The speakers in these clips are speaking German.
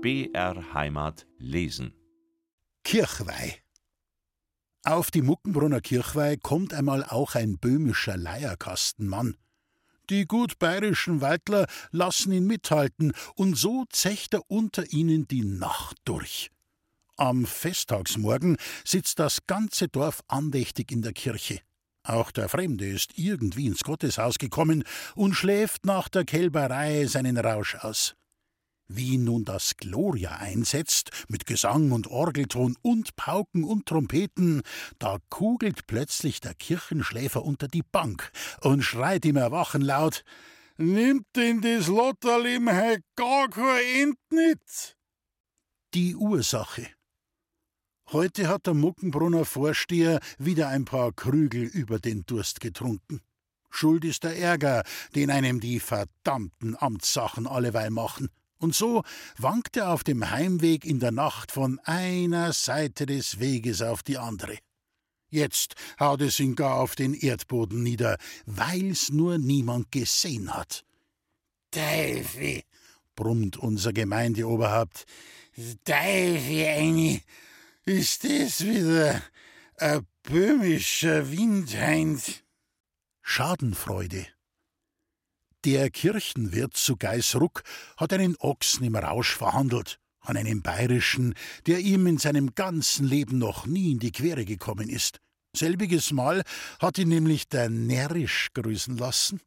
BR Heimat lesen. Kirchweih. Auf die Muckenbrunner Kirchweih kommt einmal auch ein böhmischer Leierkastenmann. Die gut bayerischen Weidler lassen ihn mithalten, und so zecht er unter ihnen die Nacht durch. Am Festtagsmorgen sitzt das ganze Dorf andächtig in der Kirche. Auch der Fremde ist irgendwie ins Gotteshaus gekommen und schläft nach der Kälberei seinen Rausch aus. Wie nun das Gloria einsetzt, mit Gesang und Orgelton und Pauken und Trompeten, da kugelt plötzlich der Kirchenschläfer unter die Bank und schreit im Erwachen laut: Nimmt in das Lotterlim he gar kein End nit! Die Ursache. Heute hat der Muckenbrunner Vorsteher wieder ein paar Krügel über den Durst getrunken. Schuld ist der Ärger, den einem die verdammten Amtssachen alleweil machen. Und so wankt er auf dem Heimweg in der Nacht von einer Seite des Weges auf die andere. Jetzt haut es ihn gar auf den Erdboden nieder, weil's nur niemand gesehen hat. Teufel, brummt unser Gemeindeoberhaupt. Teufel, eine, ist das wieder ein böhmischer Windheind? Schadenfreude. Der Kirchenwirt zu Geisruck hat einen Ochsen im Rausch verhandelt, an einen bayerischen, der ihm in seinem ganzen Leben noch nie in die Quere gekommen ist. Selbiges Mal hat ihn nämlich der närrisch grüßen lassen.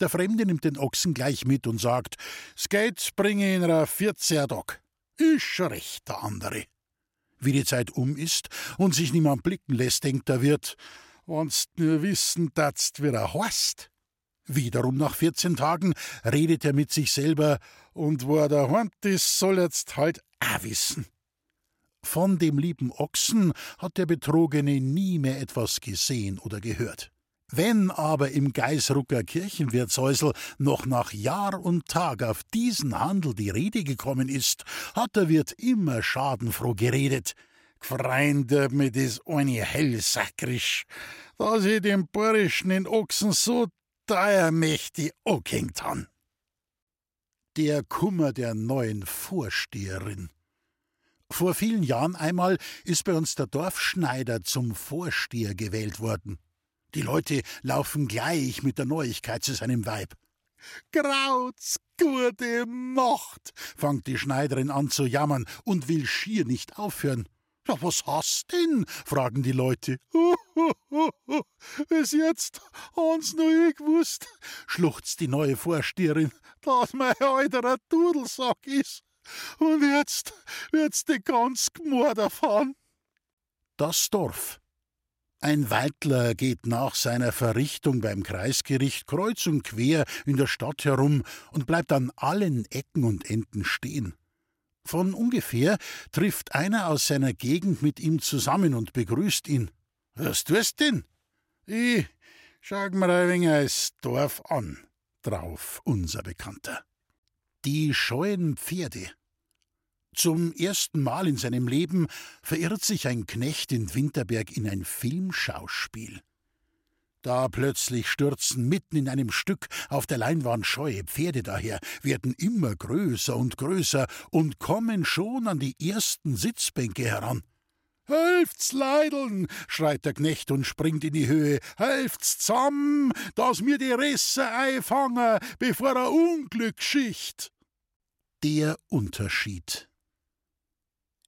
Der Fremde nimmt den Ochsen gleich mit und sagt: Skate bringe ihn ra 14 Tag. Ist recht, der andere. Wie die Zeit um ist und sich niemand blicken lässt, denkt der Wirt: Wenn's nur wissen datst, wie er heißt. Wiederum nach 14 Tagen redet er mit sich selber und wo er daheim ist, soll jetzt halt auch wissen. Von dem lieben Ochsen hat der Betrogene nie mehr etwas gesehen oder gehört. Wenn aber im Geisrucker Kirchenwirtshäusel noch nach Jahr und Tag auf diesen Handel die Rede gekommen ist, hat der Wirt immer schadenfroh geredet. Freunde mit des eine hellsackrisch, dass ich dem Borischen in Ochsen so dreiermächtig angehängt han. Der Kummer der neuen Vorsteherin. Vor vielen Jahren einmal ist bei uns der Dorfschneider zum Vorsteher gewählt worden. Die Leute laufen gleich mit der Neuigkeit zu seinem Weib. Graut's gute Macht, fangt die Schneiderin an zu jammern und will schier nicht aufhören. Ja, was hast denn? fragen die Leute. Bis jetzt haben's nur ich gewusst, schluchzt die neue Vorsteherin, dass mein alter Dudelsack ist. Und jetzt wird's die ganz Gmord erfahren. Das Dorf. Ein Weidler geht nach seiner Verrichtung beim Kreisgericht kreuz und quer in der Stadt herum und bleibt an allen Ecken und Enden stehen. Von ungefähr trifft einer aus seiner Gegend mit ihm zusammen und begrüßt ihn. Was tust denn? Ich schau mir ein wenig das Dorf an, drauf unser Bekannter. Die scheuen Pferde. Zum ersten Mal in seinem Leben verirrt sich ein Knecht in Winterberg in ein Filmschauspiel. Da plötzlich stürzen mitten in einem Stück auf der Leinwand scheue Pferde daher, werden immer größer und größer und kommen schon an die ersten Sitzbänke heran. Helft's, Leideln, schreit der Knecht und springt in die Höhe. Helft's zamm, dass mir die Risse einfangen, bevor er Unglück schicht. Der Unterschied.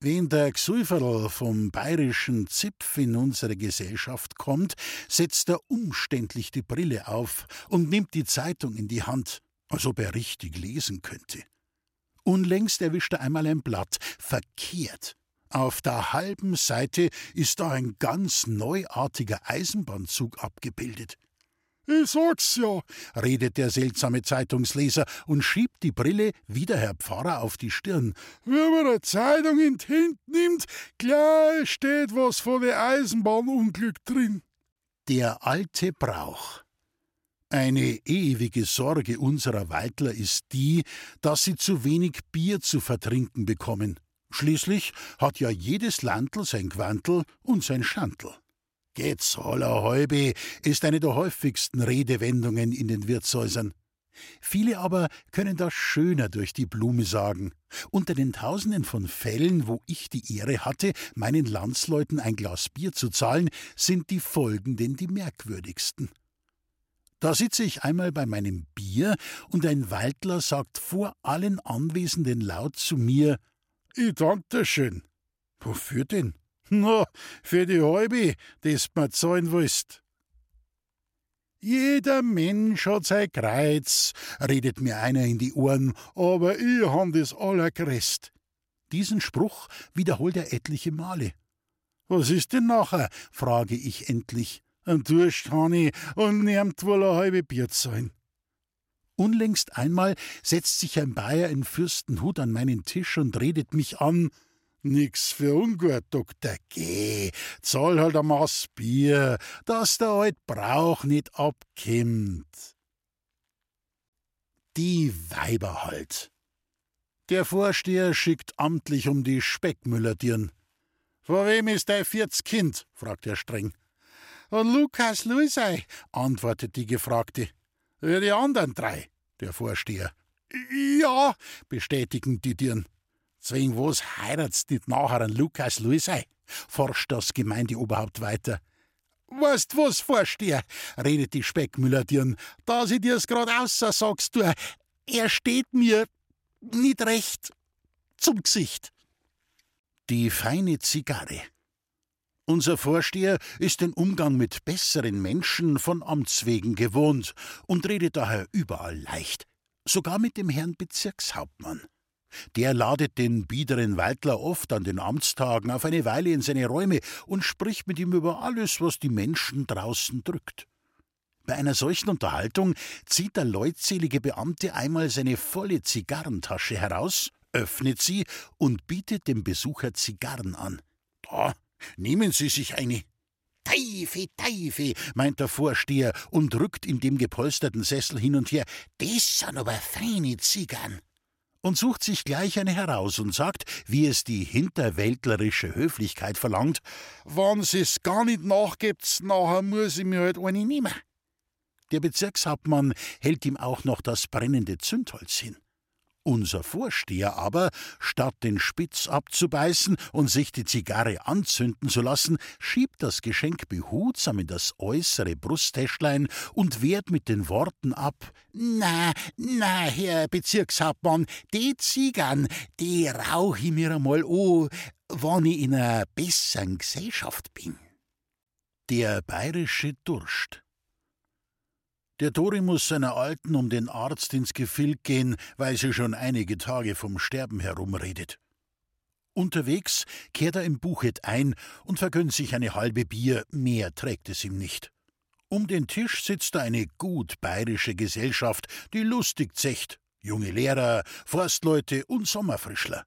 Wenn der Gsulferl vom bayerischen Zipf in unsere Gesellschaft kommt, setzt er umständlich die Brille auf und nimmt die Zeitung in die Hand, als ob er richtig lesen könnte. Unlängst erwischt er einmal ein Blatt, verkehrt. Auf der halben Seite ist da ein ganz neuartiger Eisenbahnzug abgebildet. Ich sag's ja, redet der seltsame Zeitungsleser und schiebt die Brille wie der Herr Pfarrer auf die Stirn. Wenn man eine Zeitung in die Hand nimmt, gleich steht was von der Eisenbahnunglück drin. Der alte Brauch. Eine ewige Sorge unserer Weidler ist die, dass sie zu wenig Bier zu vertrinken bekommen. Schließlich hat ja jedes Landl sein Quantel und sein Schantel. Geht's holler Häube ist eine der häufigsten Redewendungen in den Wirtshäusern. Viele aber können das schöner durch die Blume sagen. Unter den Tausenden von Fällen, wo ich die Ehre hatte, meinen Landsleuten ein Glas Bier zu zahlen, sind die folgenden die merkwürdigsten. Da sitze ich einmal bei meinem Bier und ein Waldler sagt vor allen Anwesenden laut zu mir: Ich dank dir schön. Wofür denn? Na, für die halbe, das mir zahlen willst. Jeder Mensch hat sein Kreuz, redet mir einer in die Ohren, aber ich han das allergrößt. Diesen Spruch wiederholt er etliche Male. Was ist denn nachher? frage ich endlich. Ein Durst han ich und nehmt wohl ein halbe Bier sein. Unlängst einmal setzt sich ein Bayer in Fürstenhut an meinen Tisch und redet mich an. Nix für ungut, Doktor. Geh, zahl halt ein Maß Bier, dass der alt Brauch nicht abkimmt. Die Weiber halt. Der Vorsteher schickt amtlich um die Speckmüllerdirn. Vor wem ist dein viertes Kind? fragt er streng. Und Lukas Luisei, antwortet die Gefragte. Für die anderen drei, der Vorsteher. Ja, bestätigen die Dirn. Zwing was heirat's nicht nachher an Lukas Luisei? forscht das Gemeindeoberhaupt weiter. Weißt was, Vorsteher, redet die Speckmüllerdirn, da sie dir's grad außer sagst du, er steht mir nicht recht zum Gesicht. Die feine Zigarre. Unser Vorsteher ist den Umgang mit besseren Menschen von Amts wegen gewohnt und redet daher überall leicht, sogar mit dem Herrn Bezirkshauptmann. Der ladet den biederen Waldler oft an den Amtstagen auf eine Weile in seine Räume und spricht mit ihm über alles, was die Menschen draußen drückt. Bei einer solchen Unterhaltung zieht der leutselige Beamte einmal seine volle Zigarrentasche heraus, öffnet sie und bietet dem Besucher Zigarren an. Da, nehmen Sie sich eine. Teife, Teife, meint der Vorsteher und rückt in dem gepolsterten Sessel hin und her. Das sind aber feine Zigarren und sucht sich gleich eine heraus und sagt, wie es die hinterwäldlerische Höflichkeit verlangt, Wann's es gar nicht nachgibt, nachher muss ich mir halt eine nehmen. Der Bezirkshauptmann hält ihm auch noch das brennende Zündholz hin. Unser Vorsteher aber, statt den Spitz abzubeißen und sich die Zigarre anzünden zu lassen, schiebt das Geschenk behutsam in das äußere Brusttäschlein und wehrt mit den Worten ab: Na, na, Herr Bezirkshauptmann, die Zigarren, die rauch ich mir einmal an, wann ich in einer besseren Gesellschaft bin. Der bayerische Durst. Der Dori muss seiner Alten um den Arzt ins Gefilk gehen, weil sie schon einige Tage vom Sterben herumredet. Unterwegs kehrt er im Buchet ein und vergönnt sich eine halbe Bier, mehr trägt es ihm nicht. Um den Tisch sitzt eine gut bayerische Gesellschaft, die lustig zecht, junge Lehrer, Forstleute und Sommerfrischler.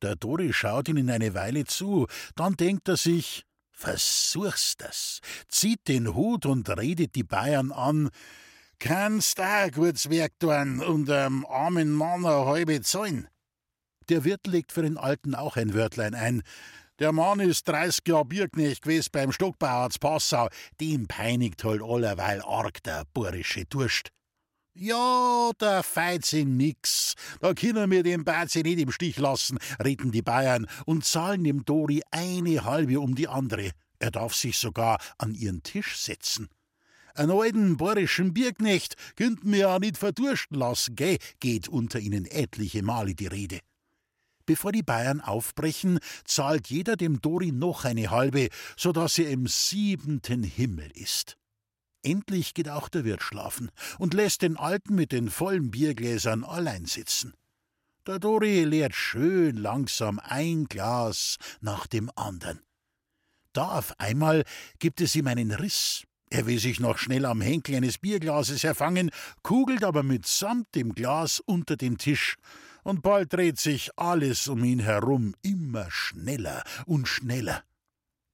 Der Dori schaut ihnen eine Weile zu, dann denkt er sich, Versuch's das, zieht den Hut und redet die Bayern an. Kannst auch gutes Werk tun und einem armen Mann eine halbe zahlen. Der Wirt legt für den Alten auch ein Wörtlein ein. Der Mann ist 30 Jahre Bierknecht gewesen beim Stockbauer zu Passau. Dem peinigt halt allerweil arg der burische Durst. Ja, der Feizing nix. Da können wir den Bazi nicht im Stich lassen, reden die Bayern und zahlen dem Dori eine halbe um die andere. Er darf sich sogar an ihren Tisch setzen. Einen alten bayerischen Bierknecht könnten wir ja nicht verdursten lassen, gell? geht unter ihnen etliche Male die Rede. Bevor die Bayern aufbrechen, zahlt jeder dem Dori noch eine halbe, so dass er im siebenten Himmel ist. Endlich geht auch der Wirt schlafen und lässt den Alten mit den vollen Biergläsern allein sitzen. Der Dori leert schön langsam ein Glas nach dem andern. Da auf einmal gibt es ihm einen Riss. Er will sich noch schnell am Henkel eines Bierglases erfangen, kugelt aber mitsamt dem Glas unter den Tisch, und bald dreht sich alles um ihn herum immer schneller und schneller.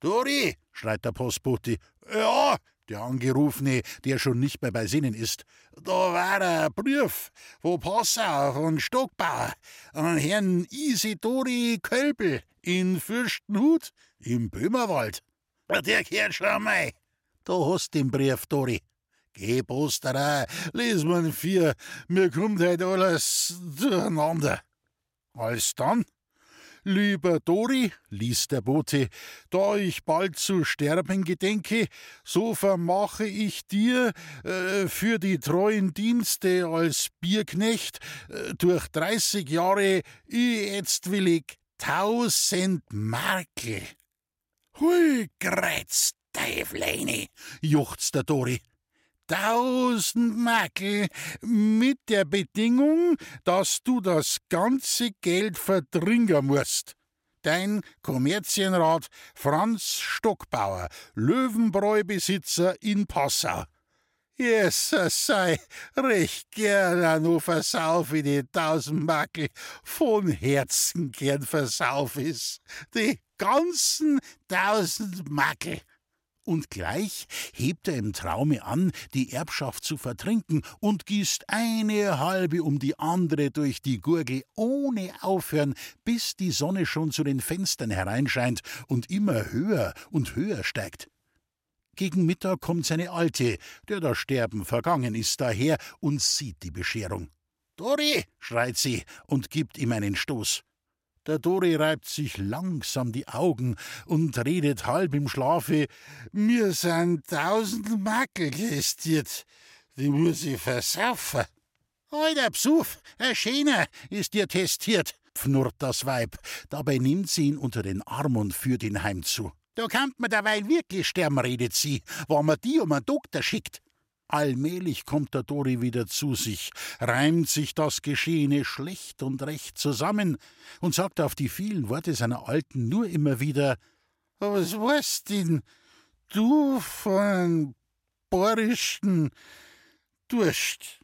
Dori, schreit der Postbote. Ja, der Angerufene, der schon nicht mehr bei Sinnen ist. Da war ein Brief von Passau von Stockbauer an Herrn Isidori Kölbel in Fürstenhut im Böhmerwald. Der gehört schon mal. Da hast den Brief, Dori. Geh, Posterei, les man vier, mir kommt halt alles durcheinander. Alsdann, Lieber Dori, ließ der Bote, da ich bald zu sterben gedenke, so vermache ich dir äh, für die treuen Dienste als Bierknecht äh, durch dreißig Jahre jetzt willig tausend Markel. Hui, Greiz, Teufleine, juchzt der Dori tausend Markel mit der Bedingung, dass du das ganze Geld verdringen musst. Dein Kommerzienrat Franz Stockbauer, Löwenbräubesitzer in Passau. Jesus sei, recht gern nur versauf ich die tausend Markel, von Herzen gern versauf is. Die ganzen tausend Markel und gleich hebt er im Traume an, die Erbschaft zu vertrinken und gießt eine halbe um die andere durch die Gurgel ohne Aufhören, bis die Sonne schon zu den Fenstern hereinscheint und immer höher und höher steigt. Gegen Mittag kommt seine Alte, der das Sterben vergangen ist, daher und sieht die Bescherung. Dori, schreit sie und gibt ihm einen Stoß. Der Dori reibt sich langsam die Augen und redet halb im Schlafe: Mir sind tausend Makel gestiert, die muss ich versaufen. Alter Psuf, ein schöner ist dir testiert, pfnurrt das Weib. Dabei nimmt sie ihn unter den Arm und führt ihn heim zu. Da kann man derweil wirklich sterben, redet sie, wenn man die um einen Doktor schickt. Allmählich kommt der Dori wieder zu sich, reimt sich das Geschehene schlecht und recht zusammen und sagt auf die vielen Worte seiner Alten nur immer wieder: Was weißt denn du von borischen Durst?